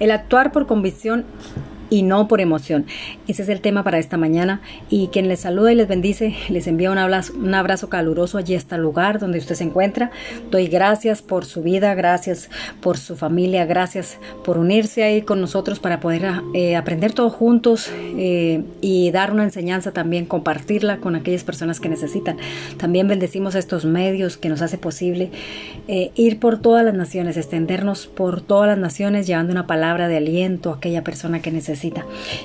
El actuar por convicción y no por emoción. Ese es el tema para esta mañana y quien les saluda y les bendice, les envía un abrazo, un abrazo caluroso allí hasta el lugar donde usted se encuentra. Doy gracias por su vida, gracias por su familia, gracias por unirse ahí con nosotros para poder eh, aprender todos juntos eh, y dar una enseñanza también, compartirla con aquellas personas que necesitan. También bendecimos estos medios que nos hace posible eh, ir por todas las naciones, extendernos por todas las naciones llevando una palabra de aliento a aquella persona que necesita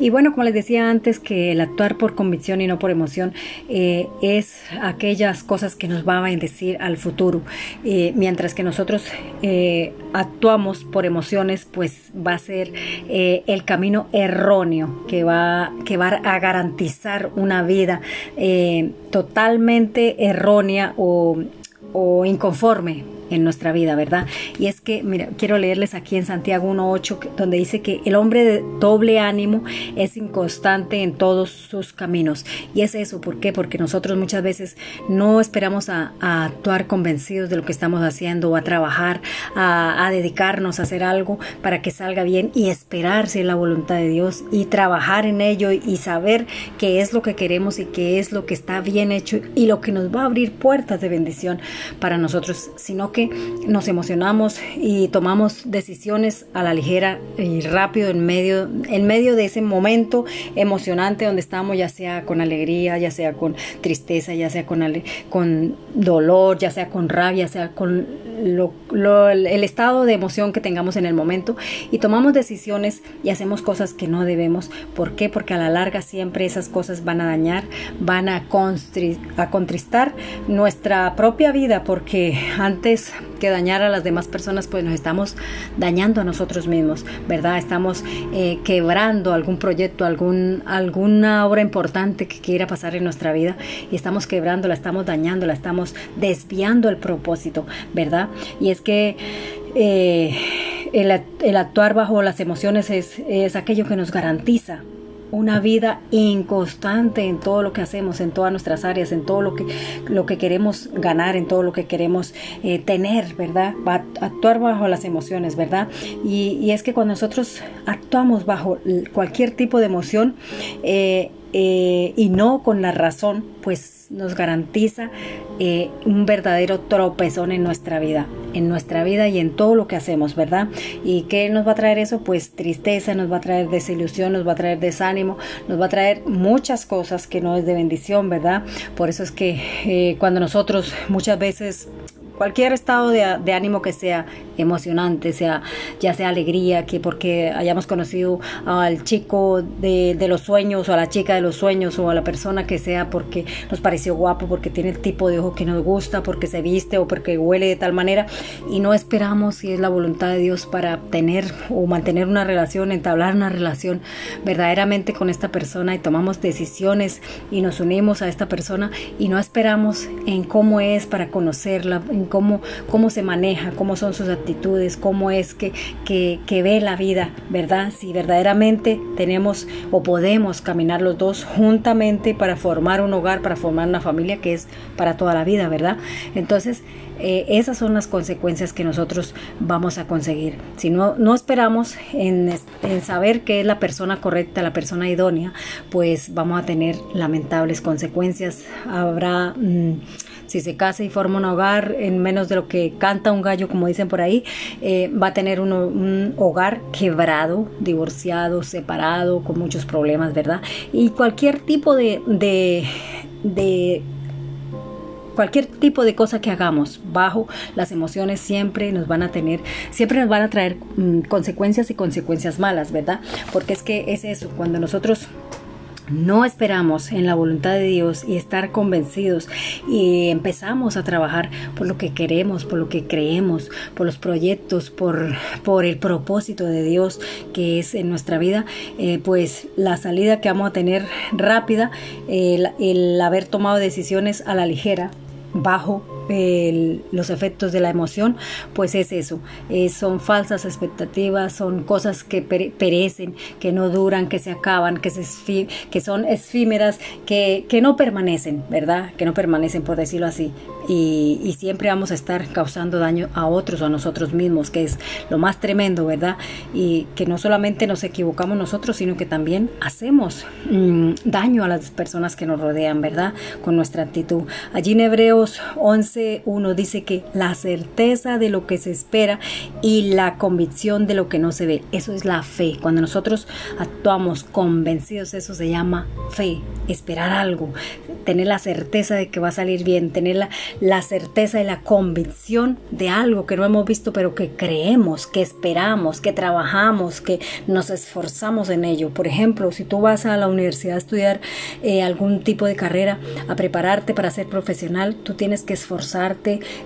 y bueno, como les decía antes, que el actuar por convicción y no por emoción eh, es aquellas cosas que nos van a bendecir al futuro, eh, mientras que nosotros eh, actuamos por emociones, pues va a ser el camino erróneo que va, que va a garantizar una vida totalmente errónea o, o inconforme en nuestra vida, ¿verdad? Y es que, mira, quiero leerles aquí en Santiago 1.8, donde dice que el hombre de doble ánimo es inconstante en todos sus caminos. Y es eso, ¿por qué? Porque nosotros muchas veces no esperamos a, actuar convencidos de lo que estamos haciendo o a trabajar, a, dedicarnos a hacer algo para que salga bien y esperar si es la voluntad de Dios y trabajar en ello y saber qué es lo que queremos y qué es lo que está bien hecho y lo que nos va a abrir puertas de bendición para nosotros, sino nos emocionamos y tomamos decisiones a la ligera y rápido en medio, en medio de ese momento emocionante donde estamos, ya sea con alegría, ya sea con tristeza, ya sea con, con dolor, ya sea con rabia, ya sea con el estado de emoción que tengamos en el momento y tomamos decisiones y hacemos cosas que no debemos. ¿Por qué? Porque a la larga siempre esas cosas van a dañar, van a, a contristar nuestra propia vida porque antes que dañar a las demás personas, pues nos estamos dañando a nosotros mismos, ¿verdad? Estamos eh, quebrando algún proyecto, algún, alguna obra importante que quiera pasar en nuestra vida y estamos quebrándola, estamos dañándola, estamos desviando el propósito, ¿verdad? Y es que eh, el, el, actuar bajo las emociones es, es aquello que nos garantiza una vida inconstante en todo lo que hacemos, en todas nuestras áreas, en todo lo que, lo que queremos ganar, en todo lo que queremos eh, tener, ¿verdad? Va a actuar bajo las emociones, ¿verdad? Y, es que cuando nosotros actuamos bajo cualquier tipo de emoción, eh, eh, y no con la razón, pues nos garantiza un verdadero tropezón en nuestra vida, en nuestra vida y en todo lo que hacemos, ¿verdad? ¿Y qué nos va a traer eso? Pues tristeza, nos va a traer desilusión, nos va a traer desánimo, nos va a traer muchas cosas que no es de bendición, ¿verdad? Por eso es que eh, cuando nosotros muchas veces cualquier estado de, ánimo que sea emocionante, sea ya sea alegría, que porque hayamos conocido al chico de, los sueños o a la chica de los sueños o a la persona que sea porque nos pareció guapo, porque tiene el tipo de ojo que nos gusta, porque se viste o porque huele de tal manera. Y no esperamos si es la voluntad de Dios para tener o mantener una relación, entablar una relación verdaderamente con esta persona y tomamos decisiones y nos unimos a esta persona. Y no esperamos en cómo es para conocerla, cómo, cómo se maneja, cómo son sus actitudes, cómo es que, que, que ve la vida, ¿verdad? Si verdaderamente tenemos o podemos caminar los dos juntamente para formar un hogar, para formar una familia que es para toda la vida, ¿verdad? Entonces, eh, esas son las consecuencias que nosotros vamos a conseguir. Si no, no esperamos en, en, saber que es la persona correcta, la persona idónea, pues vamos a tener lamentables consecuencias. Habrá... Mm, si se casa y forma un hogar en menos de lo que canta un gallo, como dicen por ahí, eh, va a tener un hogar quebrado, divorciado, separado, con muchos problemas, ¿verdad? Y cualquier tipo de, de, cualquier tipo de cosa que hagamos bajo las emociones siempre nos van a tener, siempre nos van a traer mm, consecuencias y consecuencias malas, ¿verdad? Porque es que es eso, cuando nosotros no esperamos en la voluntad de Dios y estar convencidos y empezamos a trabajar por lo que queremos, por lo que creemos, por los proyectos, por, por el propósito de Dios que es en nuestra vida, eh, pues la salida que vamos a tener rápida, el haber tomado decisiones a la ligera, bajo los efectos de la emoción, pues es eso, eh, son falsas expectativas, son cosas que perecen, que no duran, que se acaban, que, son efímeras, que, que, no permanecen, ¿verdad? Que no permanecen, por decirlo así. Y, siempre vamos a estar causando daño a otros o a nosotros mismos, que es lo más tremendo, ¿verdad? Y que no solamente nos equivocamos nosotros, sino que también hacemos mm, daño a las personas que nos rodean, ¿verdad? Con nuestra actitud. Allí en Hebreos 11.1 dice que la certeza de lo que se espera y la convicción de lo que no se ve, eso es la fe. Cuando nosotros actuamos convencidos, eso se llama fe, esperar algo, tener la certeza de que va a salir bien, tener la, la certeza y la convicción de algo que no hemos visto, pero que creemos, que esperamos, que trabajamos, que nos esforzamos en ello. Por ejemplo, si tú vas a la universidad a estudiar eh, algún tipo de carrera, a prepararte para ser profesional, tú tienes que esforzarte,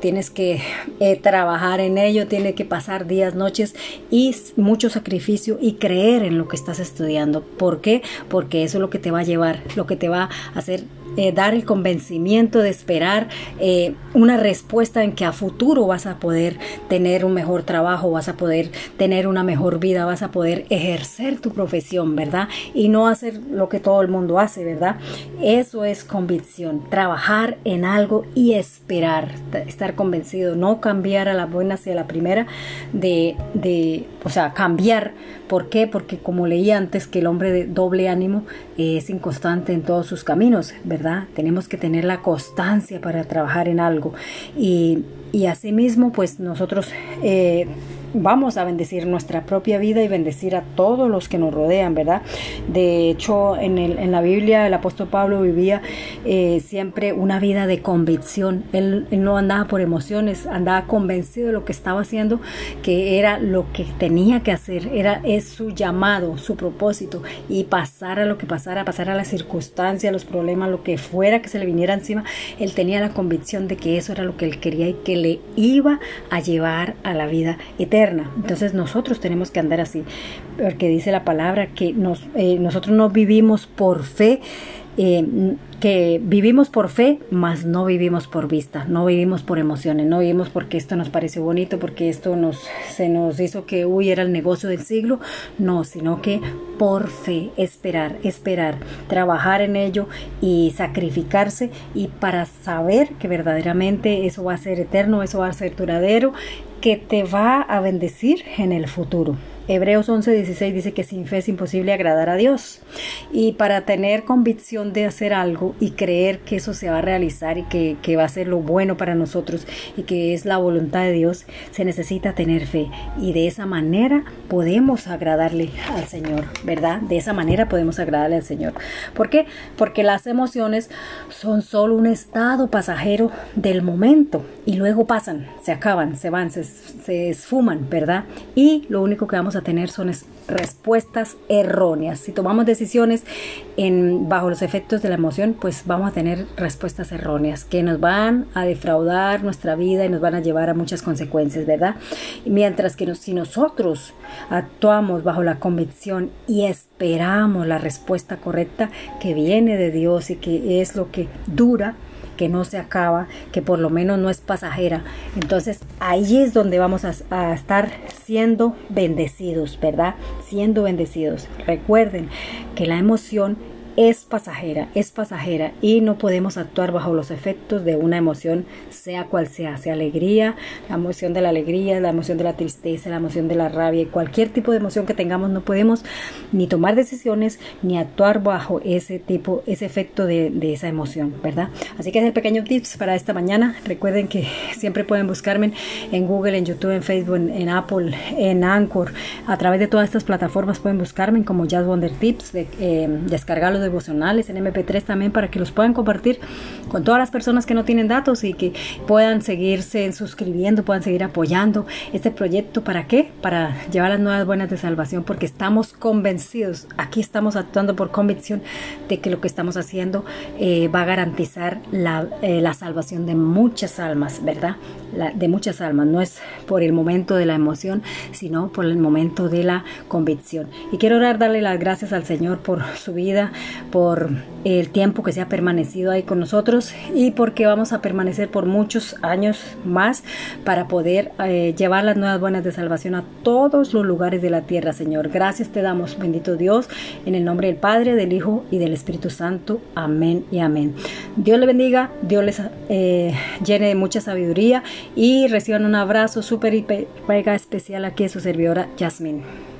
tienes que eh, trabajar en ello, tienes que pasar días, noches y mucho sacrificio y creer en lo que estás estudiando. ¿Por qué? Porque eso es lo que te va a llevar, lo que te va a hacer eh, dar el convencimiento de esperar eh, una respuesta en que a futuro vas a poder tener un mejor trabajo, vas a poder tener una mejor vida, vas a poder ejercer tu profesión, ¿verdad? Y no hacer lo que todo el mundo hace, ¿verdad? Eso es convicción, trabajar en algo y esperar, estar convencido, no cambiar a la buena hacia la primera, de o sea, cambiar. ¿Por qué? Porque como leí antes que el hombre de doble ánimo es inconstante en todos sus caminos, ¿verdad? Tenemos que tener la constancia para trabajar en algo. Y, y asimismo, pues nosotros eh, vamos a bendecir nuestra propia vida y bendecir a todos los que nos rodean, ¿verdad? De hecho, en, el, en la Biblia el apóstol Pablo vivía eh, siempre una vida de convicción. Él, no andaba por emociones, andaba convencido de lo que estaba haciendo, que era lo que tenía que hacer, era es su llamado, su propósito y pasar a lo que pasara, pasar a las circunstancias, los problemas, lo que fuera que se le viniera encima, él tenía la convicción de que eso era lo que él quería y que le iba a llevar a la vida eterna. Entonces nosotros tenemos que andar así, porque dice la palabra que nos, eh, nosotros no vivimos por fe, eh, que vivimos por fe, mas no vivimos por vista, no vivimos por emociones, no vivimos porque esto nos pareció bonito, porque esto nos, se nos hizo que uy era el negocio del siglo, no, sino que por fe, esperar, esperar, trabajar en ello y sacrificarse y para saber que verdaderamente eso va a ser eterno, eso va a ser duradero que te va a bendecir en el futuro. Hebreos 11:16 dice que sin fe es imposible agradar a Dios. Y para tener convicción de hacer algo y creer que eso se va a realizar y que, que, va a ser lo bueno para nosotros y que es la voluntad de Dios, se necesita tener fe. Y de esa manera podemos agradarle al Señor, ¿verdad? De esa manera podemos agradarle al Señor. ¿Por qué? Porque las emociones son solo un estado pasajero del momento y luego pasan, se acaban, se van, se, se esfuman, ¿verdad? Y lo único que vamos a tener son respuestas erróneas. Si tomamos decisiones en, bajo los efectos de la emoción, pues vamos a tener respuestas erróneas que nos van a defraudar nuestra vida y nos van a llevar a muchas consecuencias, ¿verdad? Mientras que si nosotros actuamos bajo la convicción y esperamos la respuesta correcta que viene de Dios y que es lo que dura, que no se acaba, que por lo menos no es pasajera. Entonces ahí es donde vamos a, estar siendo bendecidos, ¿verdad? Siendo bendecidos. Recuerden que la emoción es pasajera, es pasajera y no podemos actuar bajo los efectos de una emoción, sea cual sea, sea alegría, la emoción de la alegría, la emoción de la tristeza, la emoción de la rabia, cualquier tipo de emoción que tengamos, no podemos ni tomar decisiones ni actuar bajo ese tipo, ese efecto de, esa emoción, ¿verdad? Así que es el pequeño tips para esta mañana. Recuerden que siempre pueden buscarme en Google, en YouTube, en Facebook, en, Apple, en Anchor, a través de todas estas plataformas pueden buscarme como Jazz Wonder Tips, de, eh, descargarlos devocionales en MP3 también para que los puedan compartir con todas las personas que no tienen datos y que puedan seguirse suscribiendo, puedan seguir apoyando este proyecto. ¿Para qué? Para llevar las nuevas buenas de salvación porque estamos convencidos, aquí estamos actuando por convicción de que lo que estamos haciendo eh, va a garantizar la, eh, la, salvación de muchas almas, ¿verdad? de muchas almas, no es por el momento de la emoción, sino por el momento de la convicción. Y quiero orar, darle las gracias al Señor por su vida, por el tiempo que se ha permanecido ahí con nosotros y porque vamos a permanecer por muchos años más para poder eh, llevar las nuevas buenas de salvación a todos los lugares de la tierra, Señor. Gracias te damos, bendito Dios, en el nombre del Padre, del Hijo y del Espíritu Santo. Amén y amén. Dios le bendiga, Dios les eh, llene de mucha sabiduría y reciban un abrazo súper y especial aquí a su servidora Yasmín.